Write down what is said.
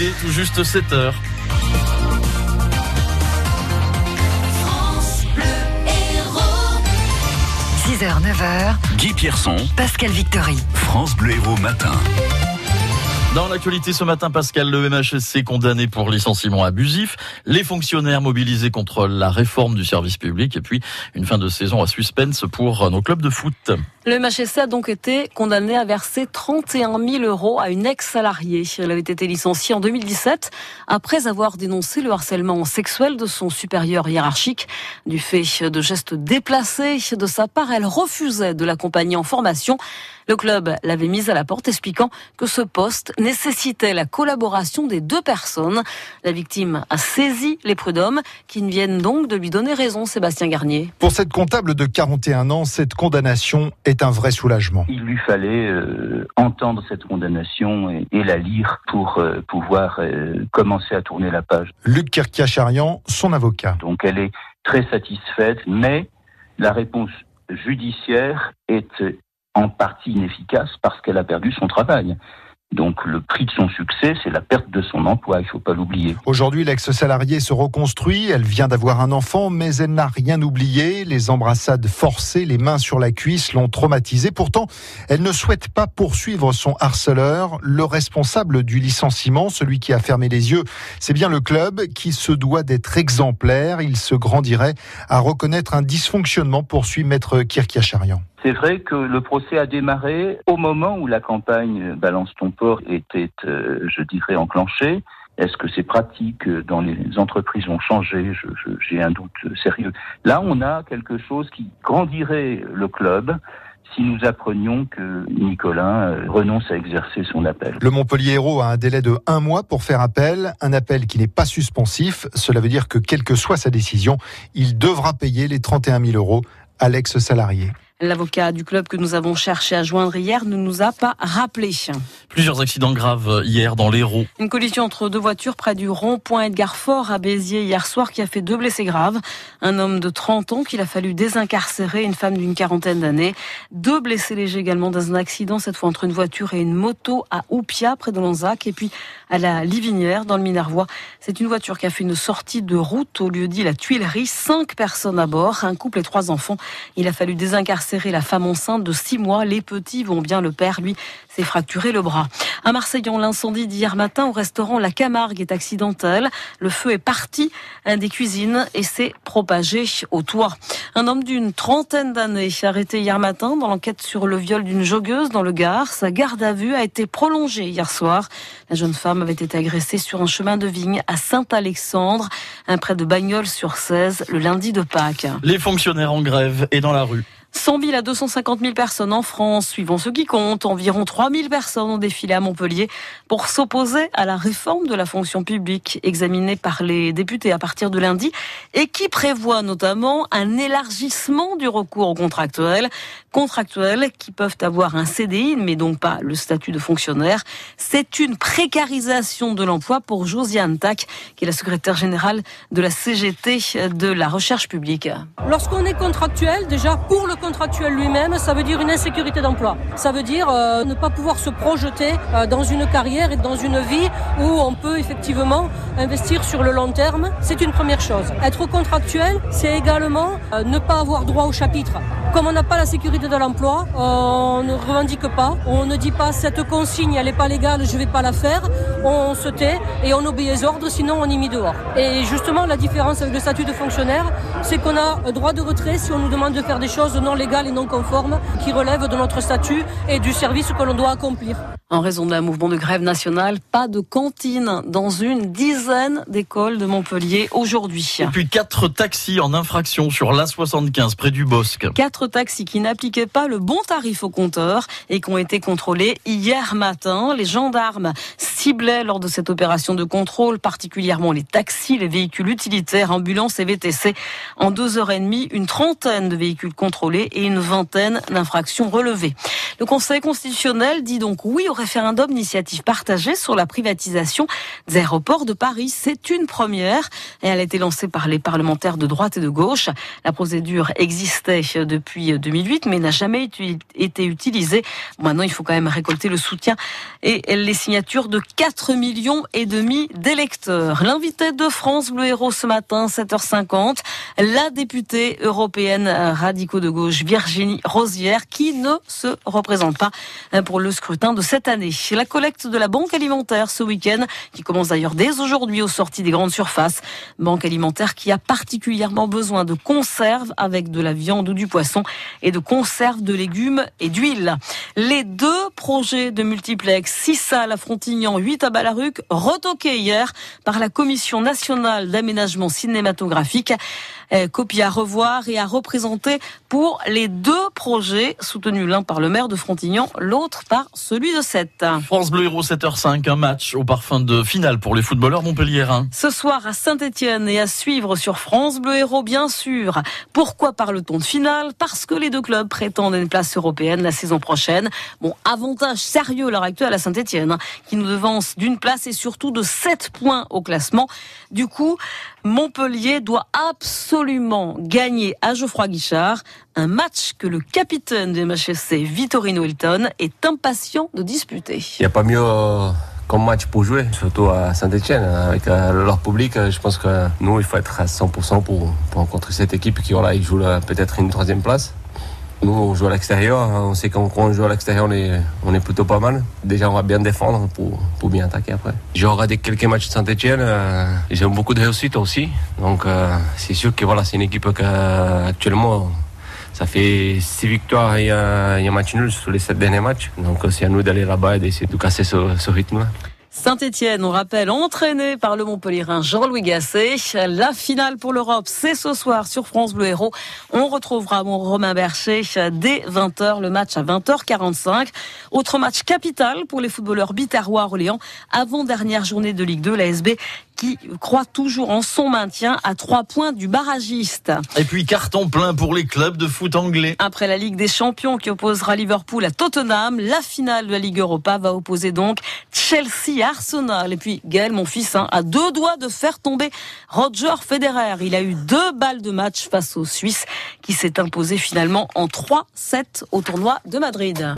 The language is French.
Il est tout juste 7 heures. 6h, 9h, Guy Pierson, Pascal Victory. France Bleu Héros Matin. Dans l'actualité ce matin, Pascal, le MHSC condamné pour licenciement abusif, les fonctionnaires mobilisés contre la réforme du service public et puis une fin de saison à suspense pour nos clubs de foot. Le MHSC a donc été condamné à verser 31 000 euros à une ex-salariée. Elle avait été licenciée en 2017 après avoir dénoncé le harcèlement sexuel de son supérieur hiérarchique. Du fait de gestes déplacés de sa part, elle refusait de l'accompagner en formation. Le club l'avait mise à la porte expliquant que ce poste nécessitait la collaboration des deux personnes. La victime a saisi les prud'hommes qui ne viennent donc de lui donner raison, Sébastien Garnier. Pour cette comptable de 41 ans, cette condamnation est un vrai soulagement. Il lui fallait euh, entendre cette condamnation et, et la lire pour euh, pouvoir euh, commencer à tourner la page. Luc Kirkiacharian, son avocat. Donc elle est très satisfaite, mais la réponse judiciaire est en partie inefficace parce qu'elle a perdu son travail. Donc le prix de son succès, c'est la perte de son emploi, il faut pas l'oublier. Aujourd'hui, l'ex-salariée se reconstruit, elle vient d'avoir un enfant, mais elle n'a rien oublié. Les embrassades forcées, les mains sur la cuisse l'ont traumatisée. Pourtant, elle ne souhaite pas poursuivre son harceleur. Le responsable du licenciement, celui qui a fermé les yeux, c'est bien le club qui se doit d'être exemplaire. Il se grandirait à reconnaître un dysfonctionnement, poursuit maître Kirkiacharian. C'est vrai que le procès a démarré au moment où la campagne Balance ton port était, euh, je dirais, enclenchée. Est-ce que ces pratiques dans les entreprises ont changé? J'ai un doute sérieux. Là, on a quelque chose qui grandirait le club si nous apprenions que Nicolas euh, renonce à exercer son appel. Le Montpellier Hérault a un délai de un mois pour faire appel, un appel qui n'est pas suspensif. Cela veut dire que quelle que soit sa décision, il devra payer les 31 000 euros à l'ex-salarié. L'avocat du club que nous avons cherché à joindre hier ne nous a pas rappelé. Plusieurs accidents graves hier dans l'Hérault. Une collision entre deux voitures près du rond-point Edgar Fort à Béziers hier soir qui a fait deux blessés graves. Un homme de 30 ans qu'il a fallu désincarcérer, une femme d'une quarantaine d'années. Deux blessés légers également dans un accident, cette fois entre une voiture et une moto à Oupia près de Lanzac et puis à la Livinière dans le Minervois. C'est une voiture qui a fait une sortie de route au lieu dit la Tuilerie. Cinq personnes à bord, un couple et trois enfants. Il a fallu désincarcérer la femme enceinte de six mois. Les petits vont bien, le père, lui, s'est fracturé le bras. À Marseillon, l'incendie d'hier matin au restaurant La Camargue est accidentel. Le feu est parti des cuisines et s'est propagé au toit. Un homme d'une trentaine d'années arrêté hier matin dans l'enquête sur le viol d'une joggeuse dans le Gard. Sa garde à vue a été prolongée hier soir. La jeune femme avait été agressée sur un chemin de vigne à Saint-Alexandre, près de Bagnols sur 16, le lundi de Pâques. Les fonctionnaires en grève et dans la rue. 100 000 à 250 000 personnes en France, suivant ce qui compte. Environ 3 000 personnes ont défilé à Montpellier pour s'opposer à la réforme de la fonction publique examinée par les députés à partir de lundi et qui prévoit notamment un élargissement du recours aux contractuels. Contractuels qui peuvent avoir un CDI, mais donc pas le statut de fonctionnaire. C'est une précarisation de l'emploi pour Josiane Tac, qui est la secrétaire générale de la CGT de la recherche publique. Lorsqu'on est contractuel, déjà pour le contractuel lui-même, ça veut dire une insécurité d'emploi. Ça veut dire euh, ne pas pouvoir se projeter euh, dans une carrière et dans une vie où on peut effectivement investir sur le long terme. C'est une première chose. Être contractuel, c'est également euh, ne pas avoir droit au chapitre. Comme on n'a pas la sécurité de l'emploi, on ne revendique pas, on ne dit pas cette consigne, elle n'est pas légale, je ne vais pas la faire. On se tait et on obéit les ordres, sinon on y mis dehors. Et justement, la différence avec le statut de fonctionnaire, c'est qu'on a droit de retrait si on nous demande de faire des choses non légales et non conformes qui relèvent de notre statut et du service que l'on doit accomplir. En raison d'un mouvement de grève nationale, pas de cantine dans une dizaine d'écoles de Montpellier aujourd'hui. Et puis quatre taxis en infraction sur l'A75 près du Bosque. Quatre taxis qui n'appliquaient pas le bon tarif au compteur et qui ont été contrôlés hier matin. Les gendarmes ciblaient lors de cette opération de contrôle particulièrement les taxis, les véhicules utilitaires, ambulances et VTC. En deux heures et demie, une trentaine de véhicules contrôlés et une vingtaine d'infractions relevées. Le Conseil constitutionnel dit donc oui au référendum d'initiative partagée sur la privatisation des aéroports de Paris. C'est une première et elle a été lancée par les parlementaires de droite et de gauche. La procédure existait depuis 2008 mais n'a jamais été utilisée. Maintenant, il faut quand même récolter le soutien et les signatures de 4 millions et demi d'électeurs. L'invité de France Bleu Héros ce matin, 7h50, la députée européenne radicaux de gauche Virginie Rosière qui ne se représente pas pour le scrutin de cette année. La collecte de la Banque alimentaire ce week-end qui commence d'ailleurs dès aujourd'hui aux sorties des grandes surfaces. Banque alimentaire qui a particulièrement besoin de conserves avec de la viande ou du poisson et de conserves de légumes et d'huile. Les deux projets de multiplex, 6 salles à Frontignan, 8 à Balaruc, retoqués hier par la Commission nationale d'aménagement cinématographique. Copie à revoir et à représenter pour les deux projets soutenus l'un par le maire de Frontignan, l'autre par celui de Sète. France Bleu Héros 7h05, un match au parfum de finale pour les footballeurs montpelliérains. Ce soir à Saint-Etienne et à suivre sur France Bleu Héros bien sûr. Pourquoi parle-t-on de finale? Parce que les deux clubs prétendent une place européenne la saison prochaine. Bon, avantage sérieux à l'heure actuelle à Saint-Etienne, hein, qui nous devance d'une place et surtout de 7 points au classement. Du coup, Montpellier doit absolument gagner à Geoffroy Guichard, un match que le capitaine de MHSC, Vittorino Hilton, est impatient de disputer. Il n'y a pas mieux euh, comme match pour jouer, surtout à Saint-Etienne. Avec euh, leur public, euh, je pense que nous, il faut être à 100% pour, pour rencontrer cette équipe qui voilà, il joue peut-être une troisième place. Nous, on joue à l'extérieur. Hein. On sait quand on joue à l'extérieur, on est, on est plutôt pas mal. Déjà, on va bien défendre pour, pour bien attaquer après. J'ai regardé quelques matchs de Saint-Etienne. Euh, J'ai beaucoup de réussite aussi. Donc, euh, c'est sûr que voilà, c'est une équipe qui, actuellement, ça fait six victoires et un, match nul sur les sept derniers matchs. Donc, c'est à nous d'aller là-bas et d'essayer de casser ce, ce rythme-là. Saint-Etienne, on rappelle, entraîné par le Montpellierin Jean-Louis Gasset. La finale pour l'Europe, c'est ce soir sur France Bleu Héros. On retrouvera mon Romain Bercher dès 20h, le match à 20h45. Autre match capital pour les footballeurs biterrois Orléans. Avant-dernière journée de Ligue 2, la SB qui croit toujours en son maintien à trois points du barragiste. Et puis carton plein pour les clubs de foot anglais. Après la Ligue des Champions qui opposera Liverpool à Tottenham, la finale de la Ligue Europa va opposer donc Chelsea à Arsenal. Et puis Gaël, mon fils, hein, a deux doigts de faire tomber Roger Federer. Il a eu deux balles de match face aux Suisses qui s'est imposé finalement en 3-7 au tournoi de Madrid.